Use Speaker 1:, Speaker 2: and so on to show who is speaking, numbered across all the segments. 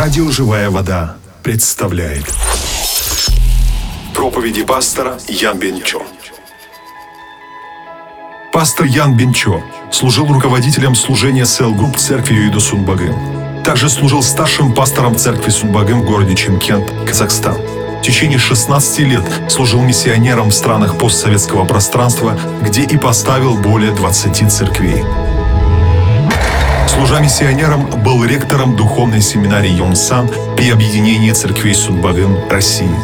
Speaker 1: Радио «Живая вода» представляет Проповеди пастора Ян Бенчо Пастор Ян Бенчо служил руководителем служения Cell Group церкви Ёидо Сунбогым. Также служил старшим пастором церкви Сунбогым в городе Чимкент, Казахстан. В течение 16 лет служил миссионером в странах постсоветского пространства, где и поставил более 20 церквей. Служа миссионером, был ректором духовной семинарии Йонсан при объединении церквей Судбагын России.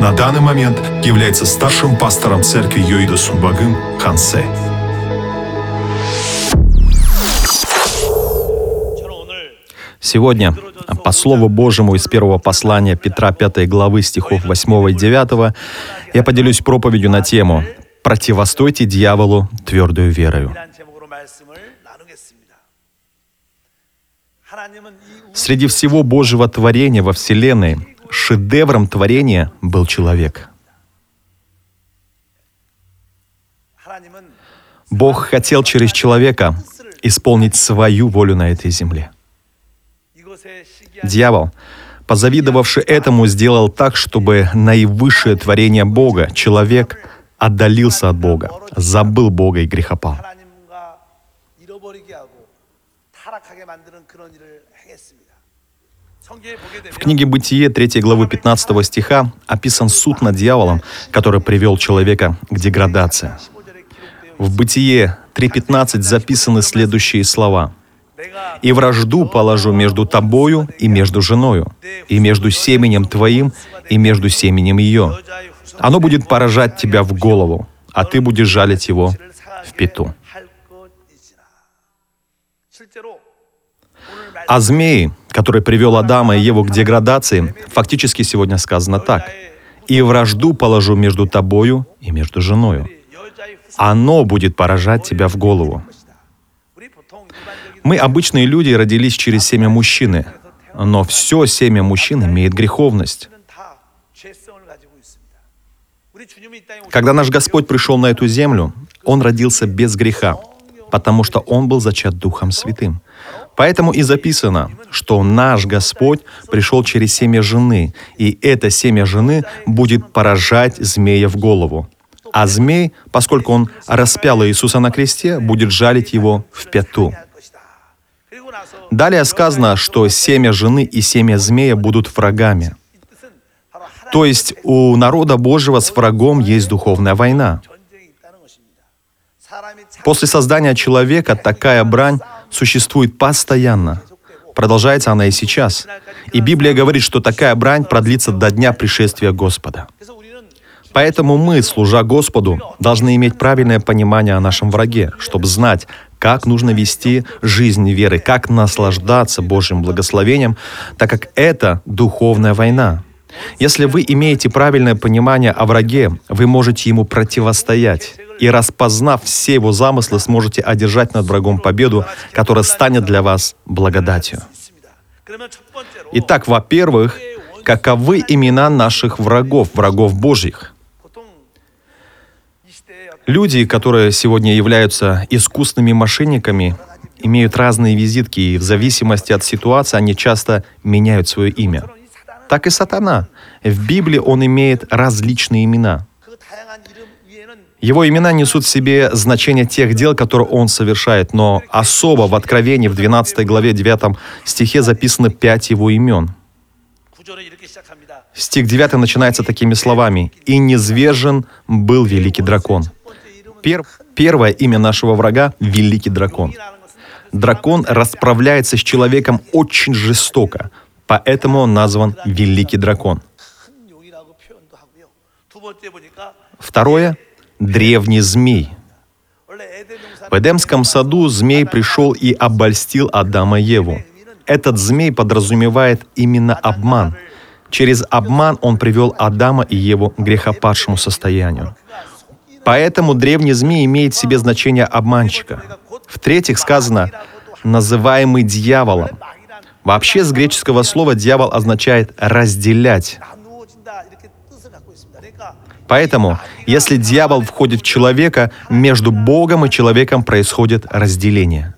Speaker 1: На данный момент является старшим пастором церкви Йоида Сунбагын Хансе.
Speaker 2: Сегодня, по Слову Божьему из первого послания Петра 5 главы стихов 8 и 9, я поделюсь проповедью на тему «Противостойте дьяволу твердую верою». Среди всего Божьего творения во Вселенной шедевром творения был человек. Бог хотел через человека исполнить свою волю на этой земле. Дьявол, позавидовавший этому, сделал так, чтобы наивысшее творение Бога, человек, отдалился от Бога, забыл Бога и грехопал. В книге «Бытие» 3 главы 15 стиха описан суд над дьяволом, который привел человека к деградации. В «Бытие» 3.15 записаны следующие слова. «И вражду положу между тобою и между женою, и между семенем твоим и между семенем ее. Оно будет поражать тебя в голову, а ты будешь жалить его в пету». А змеи, который привел Адама и Еву к деградации, фактически сегодня сказано так. «И вражду положу между тобою и между женою. Оно будет поражать тебя в голову». Мы, обычные люди, родились через семя мужчины, но все семя мужчин имеет греховность. Когда наш Господь пришел на эту землю, Он родился без греха, потому что Он был зачат Духом Святым. Поэтому и записано, что наш Господь пришел через семя жены, и это семя жены будет поражать змея в голову. А змей, поскольку он распял Иисуса на кресте, будет жалить его в пяту. Далее сказано, что семя жены и семя змея будут врагами. То есть у народа Божьего с врагом есть духовная война. После создания человека такая брань существует постоянно. Продолжается она и сейчас. И Библия говорит, что такая брань продлится до дня пришествия Господа. Поэтому мы, служа Господу, должны иметь правильное понимание о нашем враге, чтобы знать, как нужно вести жизнь веры, как наслаждаться Божьим благословением, так как это духовная война. Если вы имеете правильное понимание о враге, вы можете ему противостоять и распознав все его замыслы, сможете одержать над врагом победу, которая станет для вас благодатью. Итак, во-первых, каковы имена наших врагов, врагов Божьих? Люди, которые сегодня являются искусными мошенниками, имеют разные визитки, и в зависимости от ситуации они часто меняют свое имя. Так и сатана. В Библии он имеет различные имена. Его имена несут в себе значение тех дел, которые он совершает, но особо в Откровении в 12 главе 9 стихе записано пять его имен. Стих 9 начинается такими словами «И низвержен был великий дракон». Пер, первое имя нашего врага — Великий Дракон. Дракон расправляется с человеком очень жестоко, поэтому он назван Великий Дракон. Второе древний змей. В Эдемском саду змей пришел и обольстил Адама и Еву. Этот змей подразумевает именно обман. Через обман он привел Адама и Еву к грехопадшему состоянию. Поэтому древний змей имеет в себе значение обманщика. В-третьих, сказано «называемый дьяволом». Вообще с греческого слова «дьявол» означает «разделять». Поэтому, если дьявол входит в человека, между Богом и человеком происходит разделение.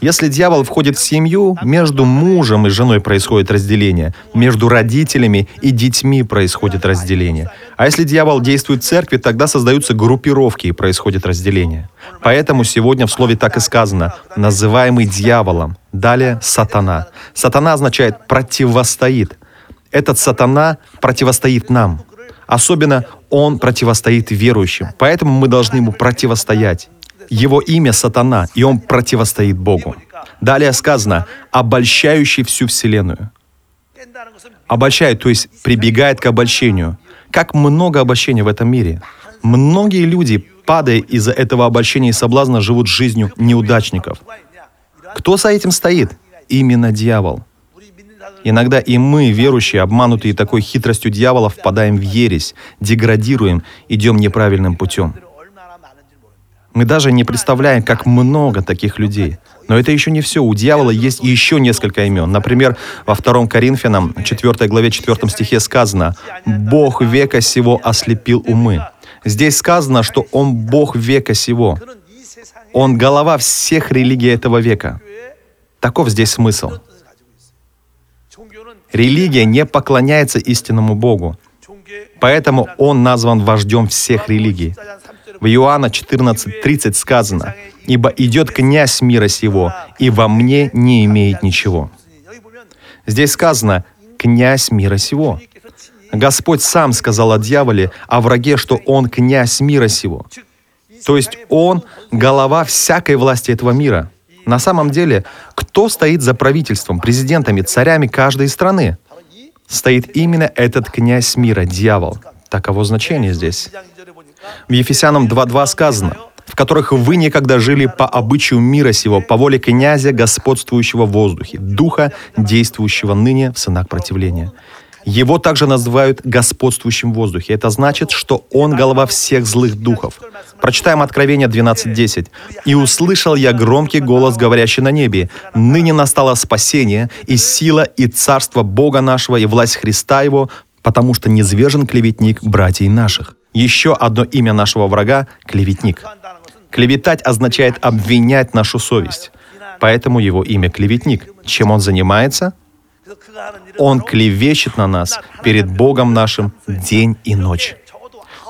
Speaker 2: Если дьявол входит в семью, между мужем и женой происходит разделение, между родителями и детьми происходит разделение. А если дьявол действует в церкви, тогда создаются группировки и происходит разделение. Поэтому сегодня в слове так и сказано, называемый дьяволом. Далее сатана. Сатана означает противостоит. Этот сатана противостоит нам. Особенно он противостоит верующим. Поэтому мы должны ему противостоять. Его имя Сатана, и он противостоит Богу. Далее сказано, обольщающий всю Вселенную. Обольщает, то есть прибегает к обольщению. Как много обольщения в этом мире. Многие люди, падая из-за этого обольщения и соблазна, живут жизнью неудачников. Кто за этим стоит? Именно дьявол. Иногда и мы, верующие, обманутые такой хитростью дьявола, впадаем в ересь, деградируем, идем неправильным путем. Мы даже не представляем, как много таких людей. Но это еще не все. У дьявола есть еще несколько имен. Например, во 2 Коринфянам, 4 главе, 4 стихе сказано «Бог века сего ослепил умы». Здесь сказано, что Он Бог века сего. Он голова всех религий этого века. Таков здесь смысл. Религия не поклоняется истинному Богу. Поэтому Он назван вождем всех религий. В Иоанна 14.30 сказано, «Ибо идет князь мира сего, и во мне не имеет ничего». Здесь сказано «князь мира сего». Господь сам сказал о дьяволе, о враге, что он князь мира сего. То есть он голова всякой власти этого мира. На самом деле, кто стоит за правительством, президентами, царями каждой страны? Стоит именно этот князь мира, дьявол. Таково значение здесь. В Ефесянам 2.2 сказано, в которых вы некогда жили по обычаю мира сего, по воле князя, господствующего в воздухе, духа, действующего ныне в сынах противления. Его также называют господствующим в воздухе. Это значит, что он голова всех злых духов. Прочитаем Откровение 12.10. «И услышал я громкий голос, говорящий на небе, ныне настало спасение, и сила, и царство Бога нашего, и власть Христа Его, потому что низвержен клеветник братьей наших». Еще одно имя нашего врага — клеветник. Клеветать означает обвинять нашу совесть. Поэтому его имя клеветник. Чем он занимается? Он клевещет на нас перед Богом нашим день и ночь.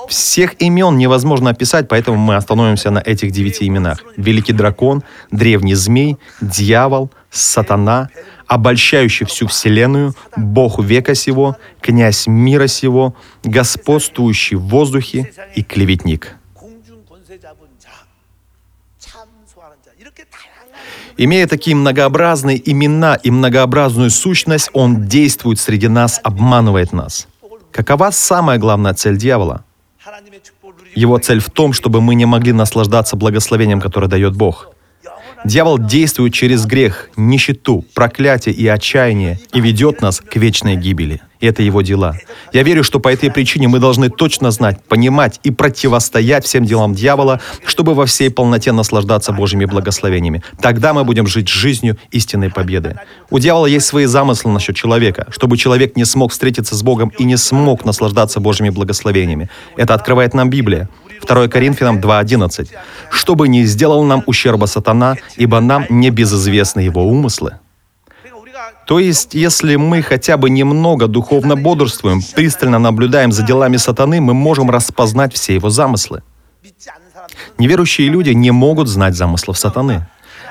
Speaker 2: Всех имен невозможно описать, поэтому мы остановимся на этих девяти именах. Великий дракон, древний змей, дьявол, сатана, обольщающий всю вселенную, Бог века сего, князь мира сего, господствующий в воздухе и клеветник. Имея такие многообразные имена и многообразную сущность, он действует среди нас, обманывает нас. Какова самая главная цель дьявола? Его цель в том, чтобы мы не могли наслаждаться благословением, которое дает Бог. Дьявол действует через грех, нищету, проклятие и отчаяние и ведет нас к вечной гибели. И это его дела. Я верю, что по этой причине мы должны точно знать, понимать и противостоять всем делам дьявола, чтобы во всей полноте наслаждаться Божьими благословениями. Тогда мы будем жить жизнью истинной победы. У дьявола есть свои замыслы насчет человека, чтобы человек не смог встретиться с Богом и не смог наслаждаться Божьими благословениями. Это открывает нам Библия. 2 Коринфянам 2.11. «Чтобы не сделал нам ущерба сатана, ибо нам не безызвестны его умыслы». То есть, если мы хотя бы немного духовно бодрствуем, пристально наблюдаем за делами сатаны, мы можем распознать все его замыслы. Неверующие люди не могут знать замыслов сатаны.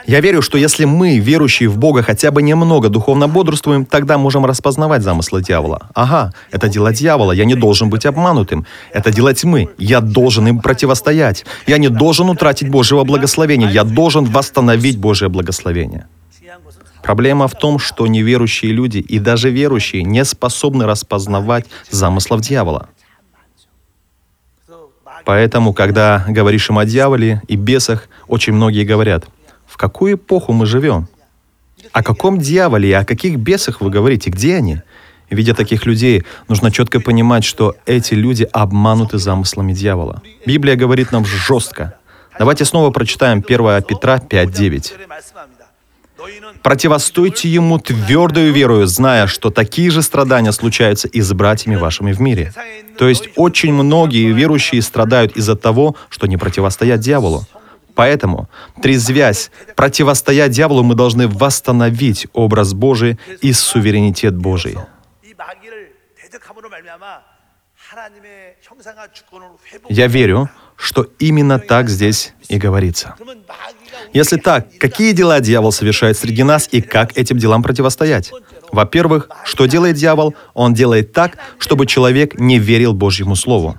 Speaker 2: Я верю, что если мы, верующие в Бога, хотя бы немного духовно бодрствуем, тогда можем распознавать замыслы дьявола. Ага, это дело дьявола, я не должен быть обманутым. Это дело тьмы, я должен им противостоять. Я не должен утратить Божьего благословения, я должен восстановить Божье благословение. Проблема в том, что неверующие люди и даже верующие не способны распознавать замыслов дьявола. Поэтому, когда говоришь им о дьяволе и бесах, очень многие говорят – какую эпоху мы живем? О каком дьяволе и о каких бесах вы говорите? Где они? Видя таких людей, нужно четко понимать, что эти люди обмануты замыслами дьявола. Библия говорит нам жестко. Давайте снова прочитаем 1 Петра 5.9. «Противостойте ему твердою верою, зная, что такие же страдания случаются и с братьями вашими в мире». То есть очень многие верующие страдают из-за того, что не противостоят дьяволу. Поэтому, трезвясь, противостоя дьяволу, мы должны восстановить образ Божий и суверенитет Божий. Я верю, что именно так здесь и говорится. Если так, какие дела дьявол совершает среди нас и как этим делам противостоять? Во-первых, что делает дьявол? Он делает так, чтобы человек не верил Божьему Слову.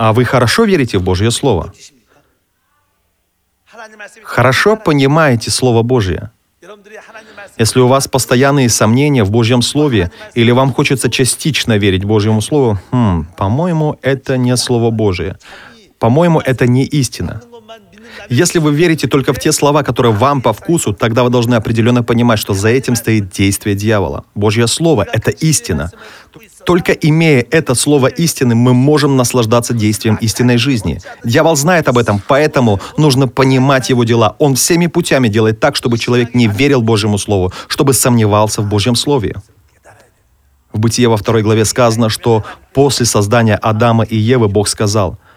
Speaker 2: А вы хорошо верите в Божье Слово? Хорошо понимаете Слово Божье? Если у вас постоянные сомнения в Божьем Слове, или вам хочется частично верить Божьему Слову, хм, по-моему, это не Слово Божие. По-моему, это не истина. Если вы верите только в те слова, которые вам по вкусу, тогда вы должны определенно понимать, что за этим стоит действие дьявола. Божье Слово — это истина. Только имея это слово истины, мы можем наслаждаться действием истинной жизни. Дьявол знает об этом, поэтому нужно понимать его дела. Он всеми путями делает так, чтобы человек не верил Божьему Слову, чтобы сомневался в Божьем Слове. В Бытие во второй главе сказано, что после создания Адама и Евы Бог сказал —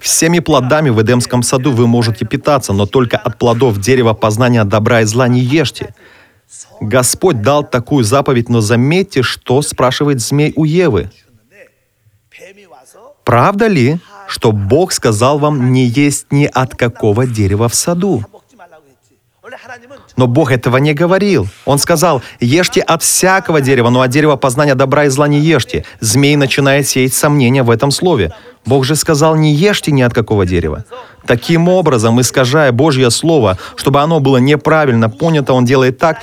Speaker 2: Всеми плодами в Эдемском саду вы можете питаться, но только от плодов дерева познания добра и зла не ешьте. Господь дал такую заповедь, но заметьте, что спрашивает змей у Евы. Правда ли, что Бог сказал вам не есть ни от какого дерева в саду? Но Бог этого не говорил. Он сказал, ешьте от всякого дерева, но от дерева познания добра и зла не ешьте. Змей начинает сеять сомнения в этом слове. Бог же сказал, не ешьте ни от какого дерева. Таким образом, искажая Божье Слово, чтобы оно было неправильно понято, Он делает так,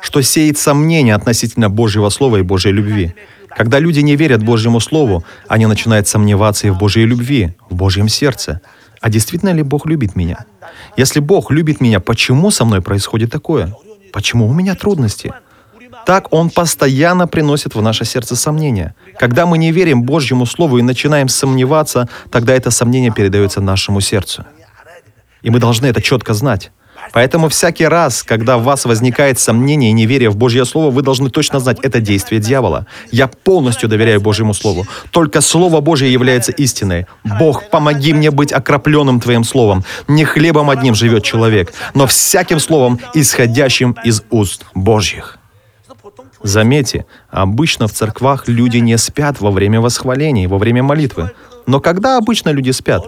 Speaker 2: что сеет сомнения относительно Божьего Слова и Божьей любви. Когда люди не верят Божьему Слову, они начинают сомневаться и в Божьей любви, в Божьем сердце. А действительно ли Бог любит меня? Если Бог любит меня, почему со мной происходит такое? Почему у меня трудности? Так Он постоянно приносит в наше сердце сомнения. Когда мы не верим Божьему Слову и начинаем сомневаться, тогда это сомнение передается нашему сердцу. И мы должны это четко знать. Поэтому всякий раз, когда в вас возникает сомнение и неверие в Божье Слово, вы должны точно знать, это действие дьявола. Я полностью доверяю Божьему Слову. Только Слово Божье является истиной. Бог, помоги мне быть окропленным Твоим Словом. Не хлебом одним живет человек, но всяким Словом, исходящим из уст Божьих. Заметьте, обычно в церквах люди не спят во время восхвалений, во время молитвы. Но когда обычно люди спят?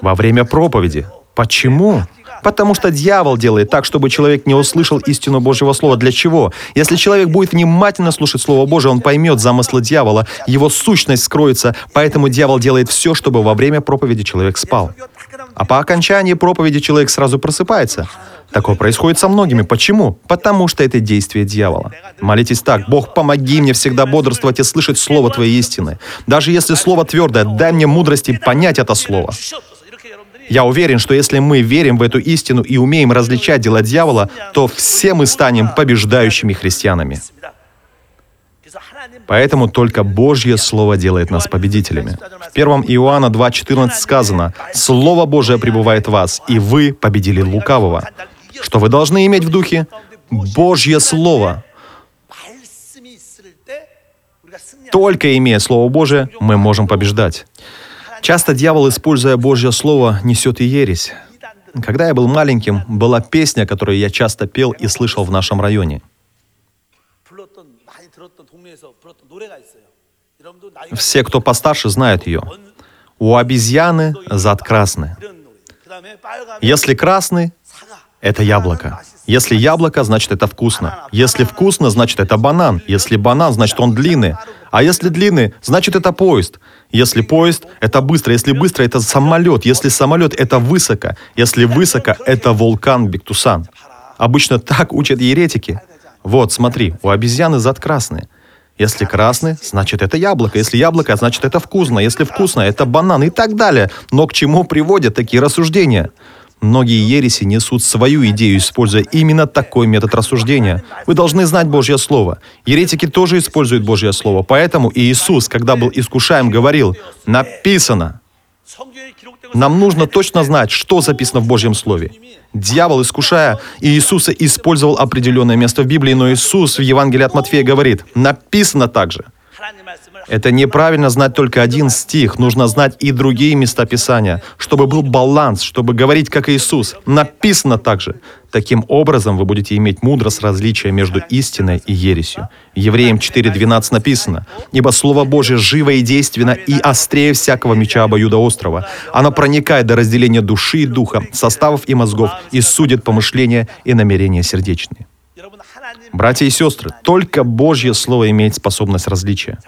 Speaker 2: Во время проповеди. Почему? Потому что дьявол делает так, чтобы человек не услышал истину Божьего Слова. Для чего? Если человек будет внимательно слушать Слово Божие, он поймет замыслы дьявола, его сущность скроется, поэтому дьявол делает все, чтобы во время проповеди человек спал. А по окончании проповеди человек сразу просыпается. Такое происходит со многими. Почему? Потому что это действие дьявола. Молитесь так. «Бог, помоги мне всегда бодрствовать и слышать слово Твоей истины. Даже если слово твердое, дай мне мудрости понять это слово». Я уверен, что если мы верим в эту истину и умеем различать дела дьявола, то все мы станем побеждающими христианами. Поэтому только Божье Слово делает нас победителями. В 1 Иоанна 2.14 сказано, «Слово Божие пребывает в вас, и вы победили лукавого». Что вы должны иметь в духе? Божье Слово. Только имея Слово Божие, мы можем побеждать. Часто дьявол, используя Божье Слово, несет и ересь. Когда я был маленьким, была песня, которую я часто пел и слышал в нашем районе. Все, кто постарше, знают ее. У обезьяны зад красный. Если красный, это яблоко. Если яблоко, значит это вкусно. Если вкусно, значит это банан. Если банан, значит он длинный. А если длинный, значит это поезд. Если поезд, это быстро. Если быстро, это самолет. Если самолет, это высоко. Если высоко, это вулкан Бектусан. Обычно так учат еретики. Вот, смотри, у обезьяны зад красный. Если красный, значит это яблоко. Если яблоко, значит это вкусно. Если вкусно, это банан и так далее. Но к чему приводят такие рассуждения? Многие ереси несут свою идею, используя именно такой метод рассуждения. Вы должны знать Божье Слово. Еретики тоже используют Божье Слово. Поэтому Иисус, когда был искушаем, говорил «написано». Нам нужно точно знать, что записано в Божьем Слове. Дьявол, искушая Иисуса, использовал определенное место в Библии, но Иисус в Евангелии от Матфея говорит «написано также». Это неправильно знать только один стих, нужно знать и другие места Писания, чтобы был баланс, чтобы говорить как Иисус. Написано также. Таким образом вы будете иметь мудрость различия между истиной и ересью. Евреям 4.12 написано, «Ибо Слово Божие живо и действенно и острее всякого меча обоюдоострого. Оно проникает до разделения души и духа, составов и мозгов, и судит помышления и намерения сердечные». Братья и сестры, только Божье Слово имеет способность различия.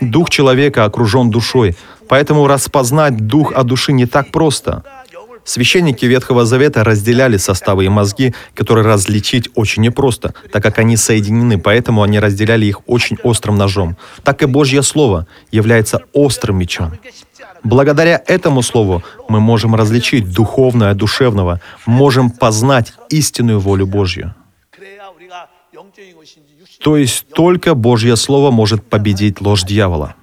Speaker 2: Дух человека окружен душой, поэтому распознать дух от души не так просто. Священники Ветхого Завета разделяли составы и мозги, которые различить очень непросто, так как они соединены, поэтому они разделяли их очень острым ножом. Так и Божье Слово является острым мечом. Благодаря этому слову мы можем различить духовное от душевного, можем познать истинную волю Божью. То есть только Божье Слово может победить ложь дьявола.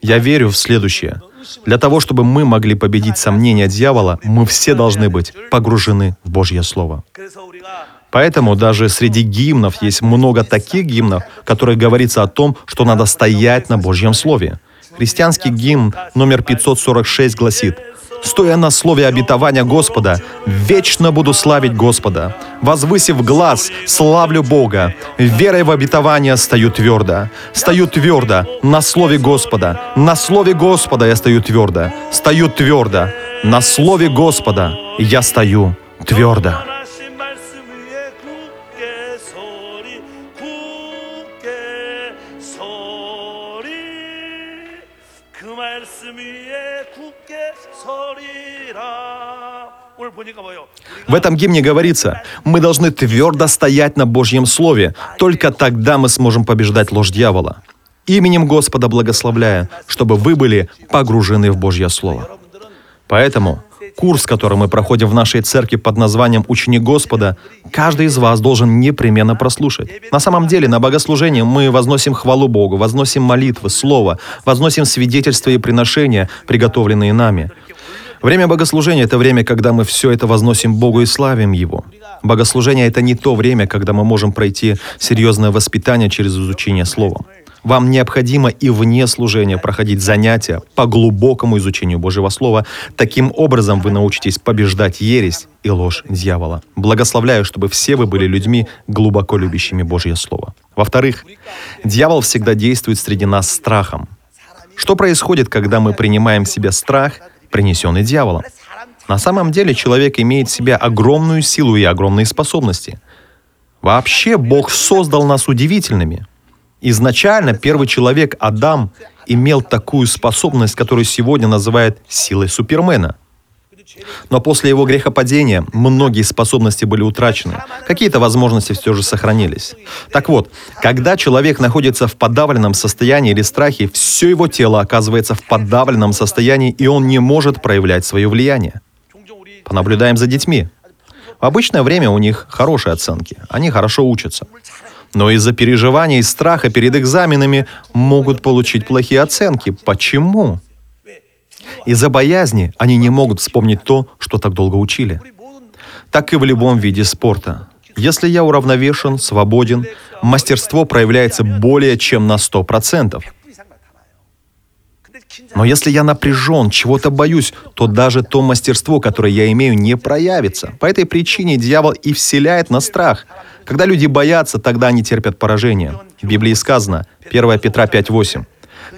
Speaker 2: Я верю в следующее. Для того, чтобы мы могли победить сомнения дьявола, мы все должны быть погружены в Божье Слово. Поэтому даже среди гимнов есть много таких гимнов, которые говорится о том, что надо стоять на Божьем Слове. Христианский гимн номер 546 гласит «Стоя на слове обетования Господа, вечно буду славить Господа. Возвысив глаз, славлю Бога. Верой в обетование стою твердо. Стою твердо на слове Господа. На слове Господа я стою твердо. Стою твердо. На слове Господа я стою твердо». В этом гимне говорится, мы должны твердо стоять на Божьем Слове. Только тогда мы сможем побеждать ложь дьявола. Именем Господа благословляя, чтобы вы были погружены в Божье Слово. Поэтому курс, который мы проходим в нашей церкви под названием «Ученик Господа», каждый из вас должен непременно прослушать. На самом деле, на богослужении мы возносим хвалу Богу, возносим молитвы, Слово, возносим свидетельства и приношения, приготовленные нами. Время богослужения — это время, когда мы все это возносим Богу и славим Его. Богослужение — это не то время, когда мы можем пройти серьезное воспитание через изучение Слова. Вам необходимо и вне служения проходить занятия по глубокому изучению Божьего Слова. Таким образом вы научитесь побеждать ересь и ложь дьявола. Благословляю, чтобы все вы были людьми, глубоко любящими Божье Слово. Во-вторых, дьявол всегда действует среди нас страхом. Что происходит, когда мы принимаем в себе страх, принесенный дьяволом? На самом деле человек имеет в себе огромную силу и огромные способности. Вообще Бог создал нас удивительными. Изначально первый человек, Адам, имел такую способность, которую сегодня называют силой Супермена. Но после его грехопадения многие способности были утрачены, какие-то возможности все же сохранились. Так вот, когда человек находится в подавленном состоянии или страхе, все его тело оказывается в подавленном состоянии, и он не может проявлять свое влияние. Понаблюдаем за детьми. В обычное время у них хорошие оценки, они хорошо учатся. Но из-за переживаний и страха перед экзаменами могут получить плохие оценки. Почему? Из-за боязни они не могут вспомнить то, что так долго учили. Так и в любом виде спорта. Если я уравновешен, свободен, мастерство проявляется более чем на 100%. Но если я напряжен, чего-то боюсь, то даже то мастерство, которое я имею, не проявится. По этой причине дьявол и вселяет на страх. Когда люди боятся, тогда они терпят поражение. В Библии сказано, 1 Петра 5.8.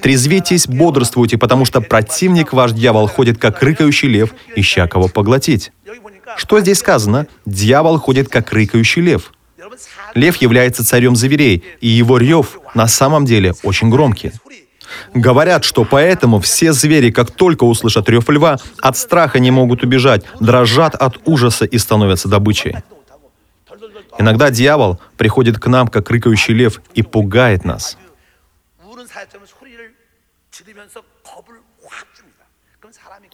Speaker 2: Трезвитесь, бодрствуйте, потому что противник, ваш дьявол, ходит как рыкающий лев, ища кого поглотить. Что здесь сказано? Дьявол ходит как рыкающий лев. Лев является царем зверей, и его рев на самом деле очень громкий. Говорят, что поэтому все звери, как только услышат рев льва, от страха не могут убежать, дрожат от ужаса и становятся добычей. Иногда дьявол приходит к нам, как рыкающий лев, и пугает нас –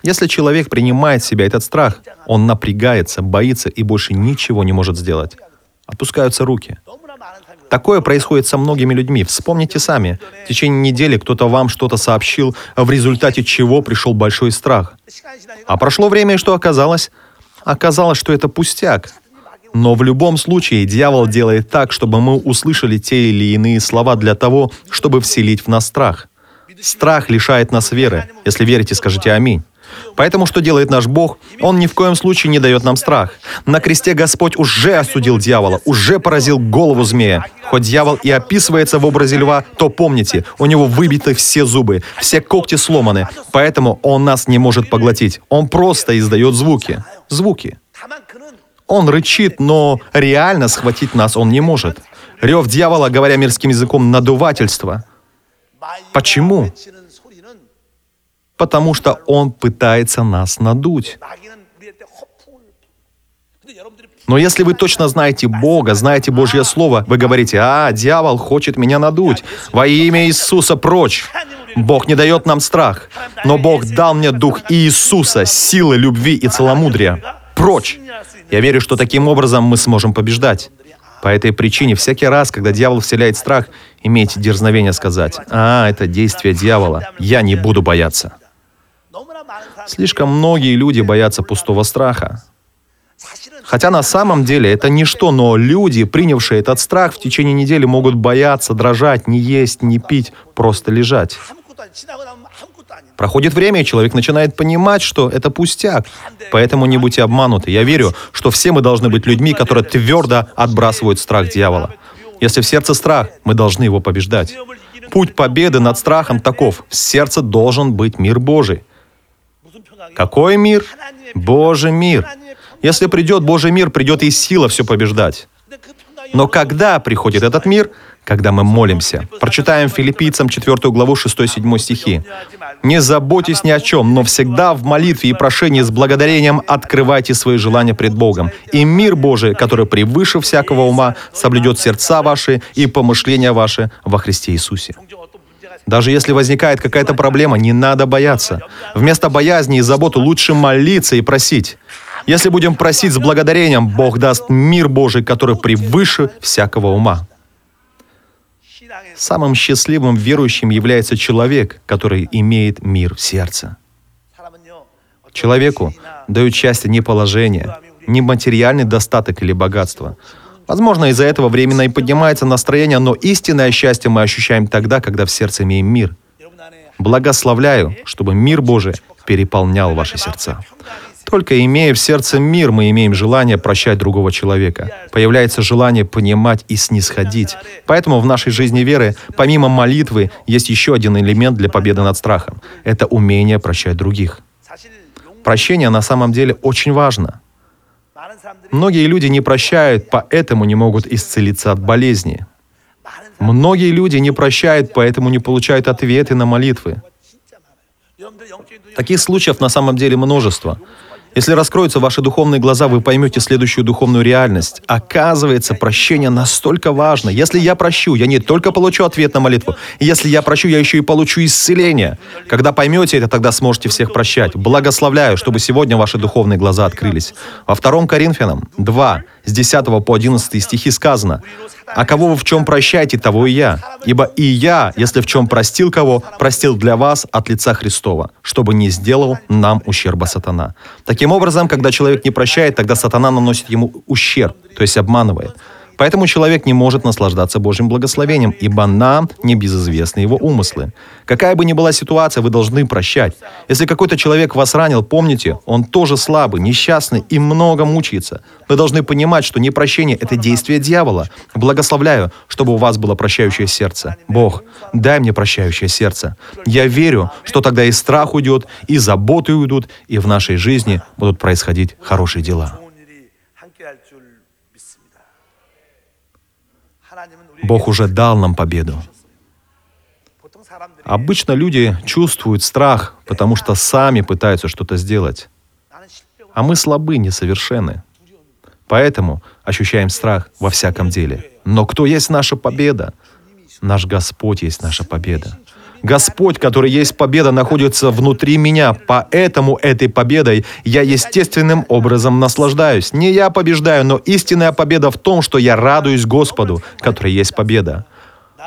Speaker 2: Если человек принимает в себя этот страх, он напрягается, боится и больше ничего не может сделать. Отпускаются руки. Такое происходит со многими людьми. Вспомните сами. В течение недели кто-то вам что-то сообщил, в результате чего пришел большой страх. А прошло время, и что оказалось? Оказалось, что это пустяк. Но в любом случае дьявол делает так, чтобы мы услышали те или иные слова для того, чтобы вселить в нас страх. Страх лишает нас веры. Если верите, скажите «Аминь». Поэтому что делает наш Бог? Он ни в коем случае не дает нам страх. На кресте Господь уже осудил дьявола, уже поразил голову змея. Хоть дьявол и описывается в образе льва, то помните, у него выбиты все зубы, все когти сломаны, поэтому он нас не может поглотить. Он просто издает звуки. Звуки. Он рычит, но реально схватить нас он не может. Рев дьявола, говоря мирским языком, надувательство. Почему? потому что он пытается нас надуть. Но если вы точно знаете Бога, знаете Божье Слово, вы говорите, «А, дьявол хочет меня надуть. Во имя Иисуса прочь!» Бог не дает нам страх, но Бог дал мне дух Иисуса, силы, любви и целомудрия. Прочь! Я верю, что таким образом мы сможем побеждать. По этой причине всякий раз, когда дьявол вселяет страх, имейте дерзновение сказать, «А, это действие дьявола, я не буду бояться». Слишком многие люди боятся пустого страха. Хотя на самом деле это ничто, но люди, принявшие этот страх, в течение недели могут бояться, дрожать, не есть, не пить, просто лежать. Проходит время, и человек начинает понимать, что это пустяк. Поэтому не будьте обмануты. Я верю, что все мы должны быть людьми, которые твердо отбрасывают страх дьявола. Если в сердце страх, мы должны его побеждать. Путь победы над страхом таков. В сердце должен быть мир Божий. Какой мир? Божий мир. Если придет Божий мир, придет и сила все побеждать. Но когда приходит этот мир, когда мы молимся. Прочитаем филиппийцам 4 главу 6-7 стихи. «Не заботьтесь ни о чем, но всегда в молитве и прошении с благодарением открывайте свои желания пред Богом. И мир Божий, который превыше всякого ума, соблюдет сердца ваши и помышления ваши во Христе Иисусе». Даже если возникает какая-то проблема, не надо бояться. Вместо боязни и заботы лучше молиться и просить. Если будем просить с благодарением, Бог даст мир Божий, который превыше всякого ума. Самым счастливым верующим является человек, который имеет мир в сердце. Человеку дают счастье не положение, не материальный достаток или богатство, Возможно, из-за этого временно и поднимается настроение, но истинное счастье мы ощущаем тогда, когда в сердце имеем мир. Благословляю, чтобы мир Божий переполнял ваши сердца. Только имея в сердце мир, мы имеем желание прощать другого человека. Появляется желание понимать и снисходить. Поэтому в нашей жизни веры, помимо молитвы, есть еще один элемент для победы над страхом. Это умение прощать других. Прощение на самом деле очень важно. Многие люди не прощают, поэтому не могут исцелиться от болезни. Многие люди не прощают, поэтому не получают ответы на молитвы. Таких случаев на самом деле множество. Если раскроются ваши духовные глаза, вы поймете следующую духовную реальность. Оказывается, прощение настолько важно. Если я прощу, я не только получу ответ на молитву. Если я прощу, я еще и получу исцеление. Когда поймете это, тогда сможете всех прощать. Благословляю, чтобы сегодня ваши духовные глаза открылись. Во 2 Коринфянам 2, с 10 по 11 стихи сказано, «А кого вы в чем прощаете, того и я. Ибо и я, если в чем простил кого, простил для вас от лица Христова, чтобы не сделал нам ущерба сатана». Таким образом, когда человек не прощает, тогда сатана наносит ему ущерб, то есть обманывает. Поэтому человек не может наслаждаться Божьим благословением, ибо нам не безызвестны его умыслы. Какая бы ни была ситуация, вы должны прощать. Если какой-то человек вас ранил, помните, он тоже слабый, несчастный и много мучается. Вы должны понимать, что непрощение – это действие дьявола. Благословляю, чтобы у вас было прощающее сердце. Бог, дай мне прощающее сердце. Я верю, что тогда и страх уйдет, и заботы уйдут, и в нашей жизни будут происходить хорошие дела. Бог уже дал нам победу. Обычно люди чувствуют страх, потому что сами пытаются что-то сделать. А мы слабы, несовершенны. Поэтому ощущаем страх во всяком деле. Но кто есть наша победа? Наш Господь есть наша победа. Господь, который есть победа, находится внутри меня, поэтому этой победой я естественным образом наслаждаюсь. Не я побеждаю, но истинная победа в том, что я радуюсь Господу, который есть победа.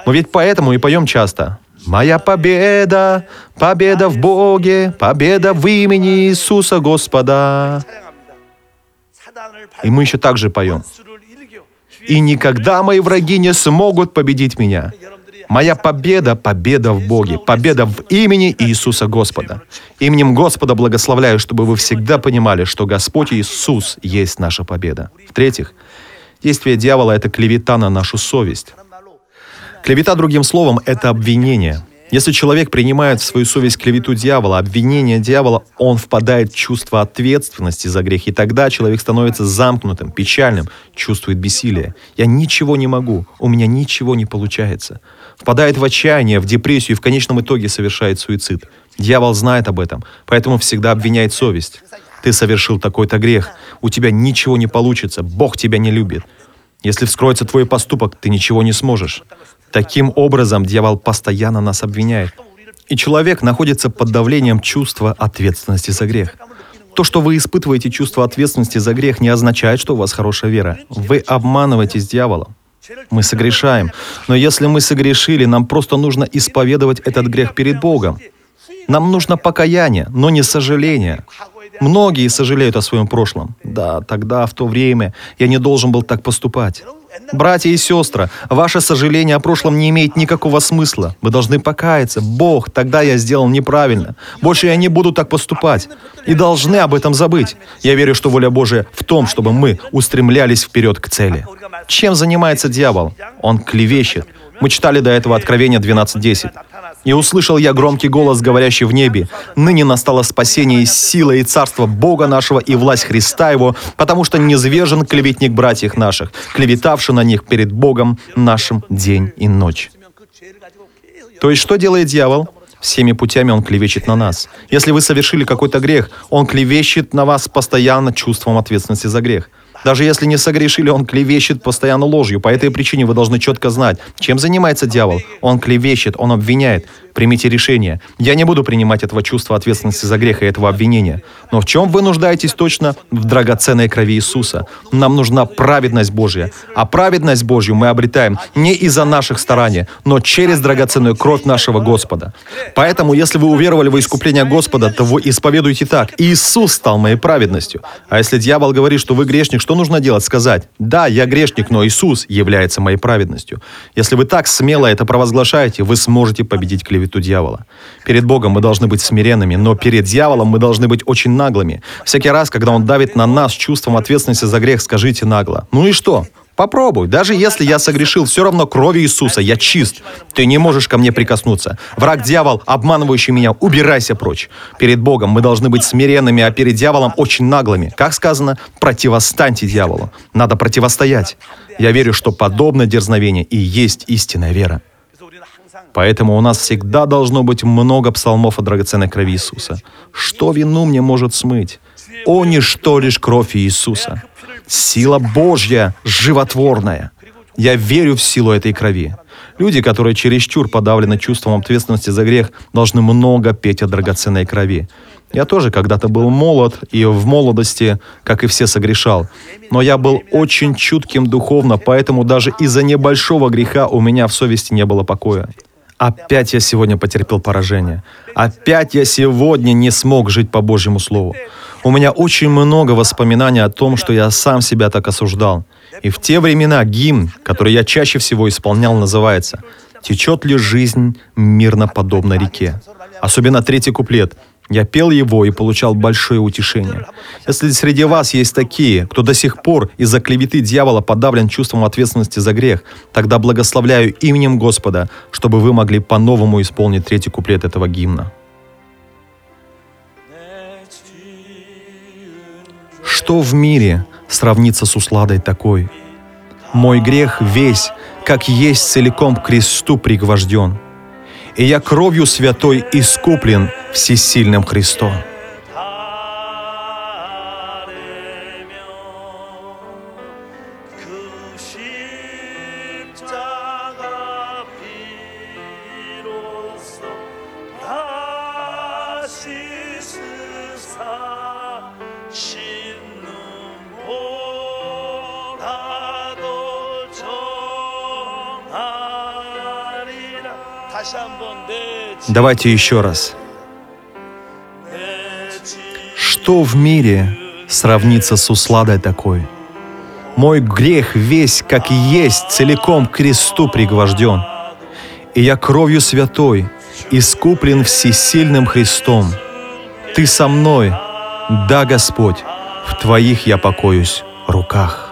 Speaker 2: Мы ведь поэтому и поем часто. Моя победа, победа в Боге, победа в имени Иисуса Господа. И мы еще также поем. И никогда мои враги не смогут победить меня. Моя победа — победа в Боге, победа в имени Иисуса Господа. Именем Господа благословляю, чтобы вы всегда понимали, что Господь Иисус есть наша победа. В-третьих, действие дьявола — это клевета на нашу совесть. Клевета, другим словом, это обвинение. Если человек принимает в свою совесть клевету дьявола, обвинение дьявола, он впадает в чувство ответственности за грех, и тогда человек становится замкнутым, печальным, чувствует бессилие. Я ничего не могу, у меня ничего не получается. Впадает в отчаяние, в депрессию и в конечном итоге совершает суицид. Дьявол знает об этом, поэтому всегда обвиняет совесть. Ты совершил такой-то грех, у тебя ничего не получится, Бог тебя не любит. Если вскроется твой поступок, ты ничего не сможешь. Таким образом, дьявол постоянно нас обвиняет. И человек находится под давлением чувства ответственности за грех. То, что вы испытываете чувство ответственности за грех, не означает, что у вас хорошая вера. Вы обманываетесь дьяволом. Мы согрешаем. Но если мы согрешили, нам просто нужно исповедовать этот грех перед Богом. Нам нужно покаяние, но не сожаление. Многие сожалеют о своем прошлом. Да, тогда, в то время, я не должен был так поступать. Братья и сестры, ваше сожаление о прошлом не имеет никакого смысла. Вы должны покаяться. Бог, тогда я сделал неправильно. Больше я не буду так поступать. И должны об этом забыть. Я верю, что воля Божия в том, чтобы мы устремлялись вперед к цели. Чем занимается дьявол? Он клевещет. Мы читали до этого Откровение 12.10. «И услышал я громкий голос, говорящий в небе, «Ныне настало спасение и сила и царство Бога нашего и власть Христа его, потому что низвержен клеветник братьев наших, клеветавший на них перед Богом нашим день и ночь». То есть что делает дьявол? Всеми путями он клевещет на нас. Если вы совершили какой-то грех, он клевещет на вас постоянно чувством ответственности за грех – даже если не согрешили, он клевещет постоянно ложью. По этой причине вы должны четко знать, чем занимается дьявол. Он клевещет, он обвиняет. Примите решение. Я не буду принимать этого чувства ответственности за грех и этого обвинения. Но в чем вы нуждаетесь точно? В драгоценной крови Иисуса. Нам нужна праведность Божья. А праведность Божью мы обретаем не из-за наших стараний, но через драгоценную кровь нашего Господа. Поэтому, если вы уверовали в искупление Господа, то вы исповедуете так. Иисус стал моей праведностью. А если дьявол говорит, что вы грешник, что нужно делать? Сказать, да, я грешник, но Иисус является моей праведностью. Если вы так смело это провозглашаете, вы сможете победить клевету дьявола. Перед Богом мы должны быть смиренными, но перед дьяволом мы должны быть очень наглыми. Всякий раз, когда он давит на нас чувством ответственности за грех, скажите нагло. Ну и что? Попробуй. Даже если я согрешил, все равно крови Иисуса, я чист. Ты не можешь ко мне прикоснуться. Враг дьявол, обманывающий меня, убирайся прочь. Перед Богом мы должны быть смиренными, а перед дьяволом очень наглыми. Как сказано, противостаньте дьяволу. Надо противостоять. Я верю, что подобное дерзновение и есть истинная вера. Поэтому у нас всегда должно быть много псалмов о драгоценной крови Иисуса. Что вину мне может смыть? О, ничто лишь кровь Иисуса. Сила Божья животворная. Я верю в силу этой крови. Люди, которые чересчур подавлены чувством ответственности за грех, должны много петь о драгоценной крови. Я тоже когда-то был молод, и в молодости, как и все, согрешал. Но я был очень чутким духовно, поэтому даже из-за небольшого греха у меня в совести не было покоя. Опять я сегодня потерпел поражение. Опять я сегодня не смог жить по Божьему Слову. У меня очень много воспоминаний о том, что я сам себя так осуждал. И в те времена гимн, который я чаще всего исполнял, называется «Течет ли жизнь мирно подобно реке?» Особенно третий куплет. Я пел его и получал большое утешение. Если среди вас есть такие, кто до сих пор из-за клеветы дьявола подавлен чувством ответственности за грех, тогда благословляю именем Господа, чтобы вы могли по-новому исполнить третий куплет этого гимна. Что в мире сравнится с усладой такой? Мой грех весь, как есть целиком к кресту пригвожден, и я кровью святой искуплен всесильным Христом. Давайте еще раз. Что в мире сравнится с усладой такой? Мой грех весь, как есть, целиком к кресту пригвожден. И я кровью святой, искуплен всесильным Христом. Ты со мной, да, Господь, в Твоих я покоюсь руках.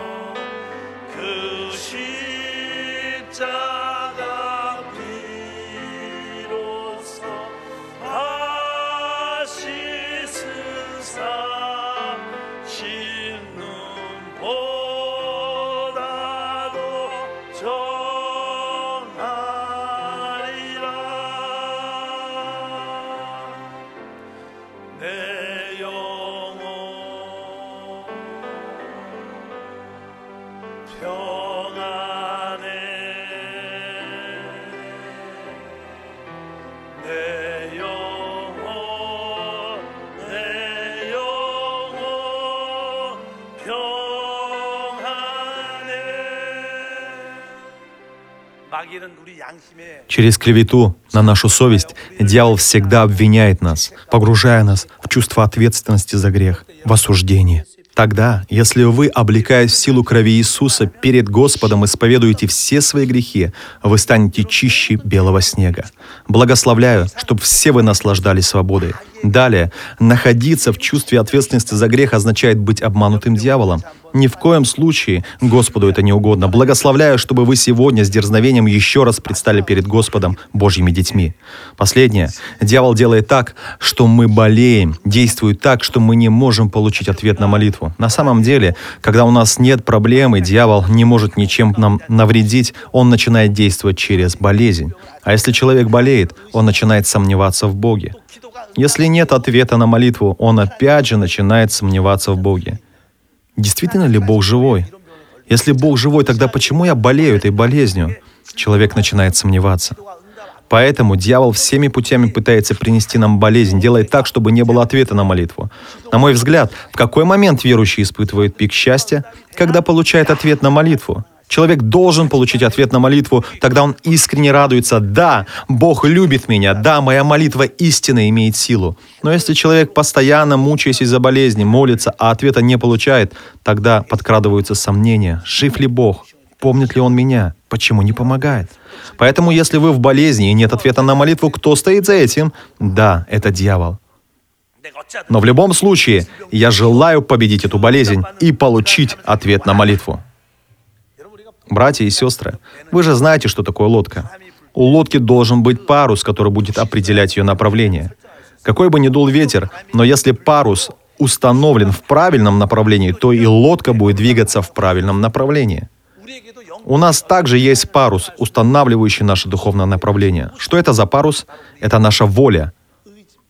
Speaker 2: Через клевету на нашу совесть дьявол всегда обвиняет нас, погружая нас в чувство ответственности за грех, в осуждение. Тогда, если вы, облекаясь в силу крови Иисуса, перед Господом исповедуете все свои грехи, вы станете чище белого снега. Благословляю, чтобы все вы наслаждались свободой. Далее, находиться в чувстве ответственности за грех означает быть обманутым дьяволом. Ни в коем случае Господу это не угодно. Благословляю, чтобы вы сегодня с дерзновением еще раз предстали перед Господом Божьими детьми. Последнее. Дьявол делает так, что мы болеем, действует так, что мы не можем получить ответ на молитву. На самом деле, когда у нас нет проблемы, дьявол не может ничем нам навредить, он начинает действовать через болезнь. А если человек болеет, он начинает сомневаться в Боге. Если нет ответа на молитву, он опять же начинает сомневаться в Боге. Действительно ли Бог живой? Если Бог живой, тогда почему я болею этой болезнью? Человек начинает сомневаться. Поэтому дьявол всеми путями пытается принести нам болезнь, делает так, чтобы не было ответа на молитву. На мой взгляд, в какой момент верующий испытывает пик счастья? Когда получает ответ на молитву. Человек должен получить ответ на молитву, тогда он искренне радуется. Да, Бог любит меня, да, моя молитва истинно имеет силу. Но если человек, постоянно мучаясь из-за болезни, молится, а ответа не получает, тогда подкрадываются сомнения, жив ли Бог, помнит ли он меня, почему не помогает. Поэтому, если вы в болезни и нет ответа на молитву, кто стоит за этим? Да, это дьявол. Но в любом случае, я желаю победить эту болезнь и получить ответ на молитву. Братья и сестры, вы же знаете, что такое лодка. У лодки должен быть парус, который будет определять ее направление. Какой бы ни дул ветер, но если парус установлен в правильном направлении, то и лодка будет двигаться в правильном направлении. У нас также есть парус, устанавливающий наше духовное направление. Что это за парус? Это наша воля.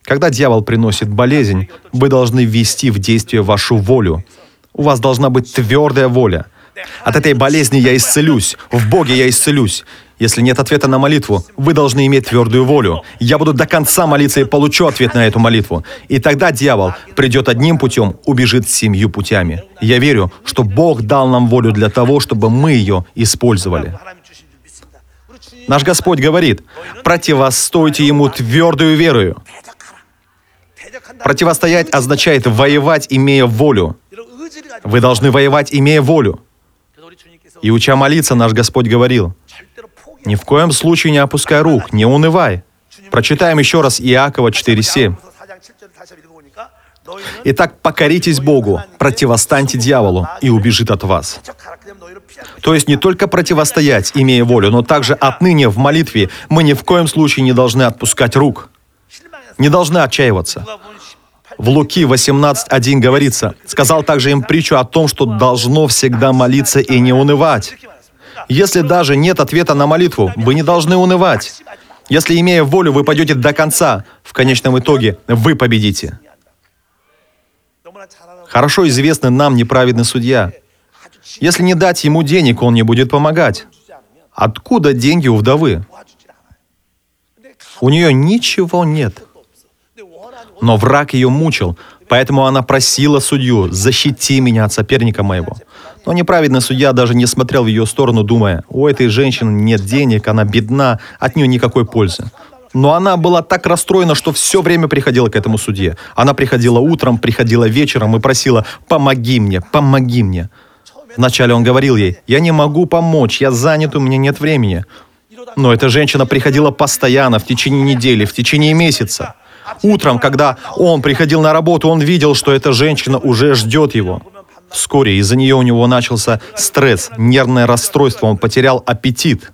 Speaker 2: Когда дьявол приносит болезнь, вы должны ввести в действие вашу волю. У вас должна быть твердая воля – от этой болезни я исцелюсь. В Боге я исцелюсь. Если нет ответа на молитву, вы должны иметь твердую волю. Я буду до конца молиться и получу ответ на эту молитву. И тогда дьявол придет одним путем, убежит семью путями. Я верю, что Бог дал нам волю для того, чтобы мы ее использовали. Наш Господь говорит, противостойте ему твердую верою. Противостоять означает воевать, имея волю. Вы должны воевать, имея волю. И уча молиться, наш Господь говорил, «Ни в коем случае не опускай рук, не унывай». Прочитаем еще раз Иакова 4.7. Итак, покоритесь Богу, противостаньте дьяволу, и убежит от вас. То есть не только противостоять, имея волю, но также отныне в молитве мы ни в коем случае не должны отпускать рук, не должны отчаиваться. В Луки 18.1 говорится, «Сказал также им притчу о том, что должно всегда молиться и не унывать». Если даже нет ответа на молитву, вы не должны унывать. Если, имея волю, вы пойдете до конца, в конечном итоге вы победите. Хорошо известный нам неправедный судья. Если не дать ему денег, он не будет помогать. Откуда деньги у вдовы? У нее ничего нет. Но враг ее мучил, поэтому она просила судью, защити меня от соперника моего. Но неправедный судья даже не смотрел в ее сторону, думая, у этой женщины нет денег, она бедна, от нее никакой пользы. Но она была так расстроена, что все время приходила к этому судье. Она приходила утром, приходила вечером и просила, помоги мне, помоги мне. Вначале он говорил ей, «Я не могу помочь, я занят, у меня нет времени». Но эта женщина приходила постоянно, в течение недели, в течение месяца. Утром, когда он приходил на работу, он видел, что эта женщина уже ждет его. Вскоре из-за нее у него начался стресс, нервное расстройство, он потерял аппетит.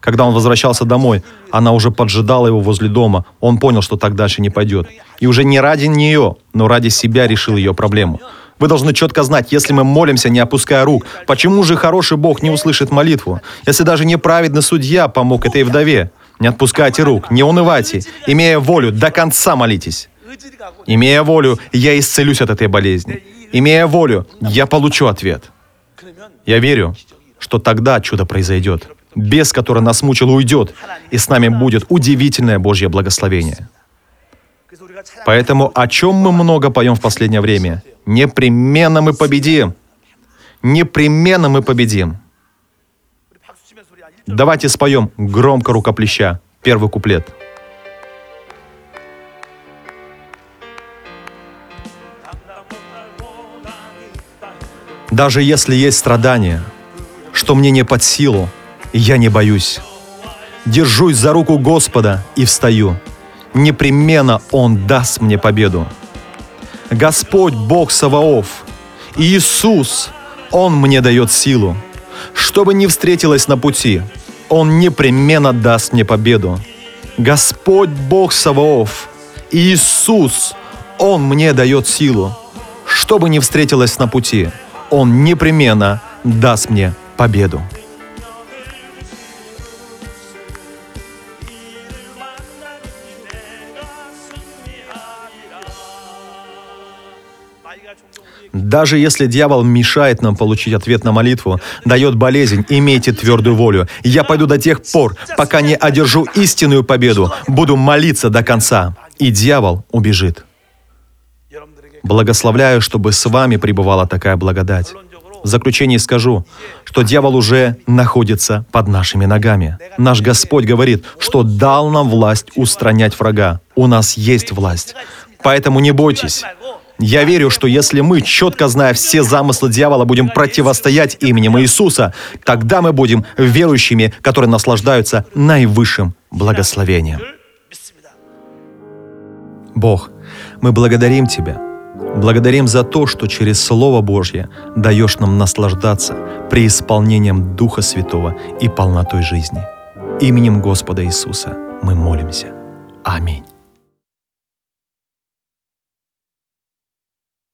Speaker 2: Когда он возвращался домой, она уже поджидала его возле дома. Он понял, что так дальше не пойдет. И уже не ради нее, но ради себя решил ее проблему. Вы должны четко знать, если мы молимся, не опуская рук, почему же хороший Бог не услышит молитву? Если даже неправедный судья помог этой вдове, не отпускайте рук, не унывайте. Имея волю, до конца молитесь. Имея волю, я исцелюсь от этой болезни. Имея волю, я получу ответ. Я верю, что тогда чудо произойдет. Бес, который нас мучил, уйдет, и с нами будет удивительное Божье благословение. Поэтому о чем мы много поем в последнее время? Непременно мы победим. Непременно мы победим. Давайте споем громко рукоплеща. Первый куплет. Даже если есть страдания, что мне не под силу, я не боюсь. Держусь за руку Господа и встаю. Непременно Он даст мне победу. Господь Бог Саваоф, Иисус, Он мне дает силу. Что бы ни встретилось на пути, Он непременно даст мне победу. Господь Бог Саваоф, Иисус, Он мне дает силу. Что бы ни встретилось на пути, Он непременно даст мне победу. Даже если дьявол мешает нам получить ответ на молитву, дает болезнь, имейте твердую волю. Я пойду до тех пор, пока не одержу истинную победу. Буду молиться до конца. И дьявол убежит. Благословляю, чтобы с вами пребывала такая благодать. В заключении скажу, что дьявол уже находится под нашими ногами. Наш Господь говорит, что дал нам власть устранять врага. У нас есть власть. Поэтому не бойтесь. Я верю, что если мы, четко зная все замыслы дьявола, будем противостоять именем Иисуса, тогда мы будем верующими, которые наслаждаются наивысшим благословением. Бог, мы благодарим Тебя. Благодарим за то, что через Слово Божье даешь нам наслаждаться преисполнением Духа Святого и полнотой жизни. Именем Господа Иисуса мы молимся. Аминь.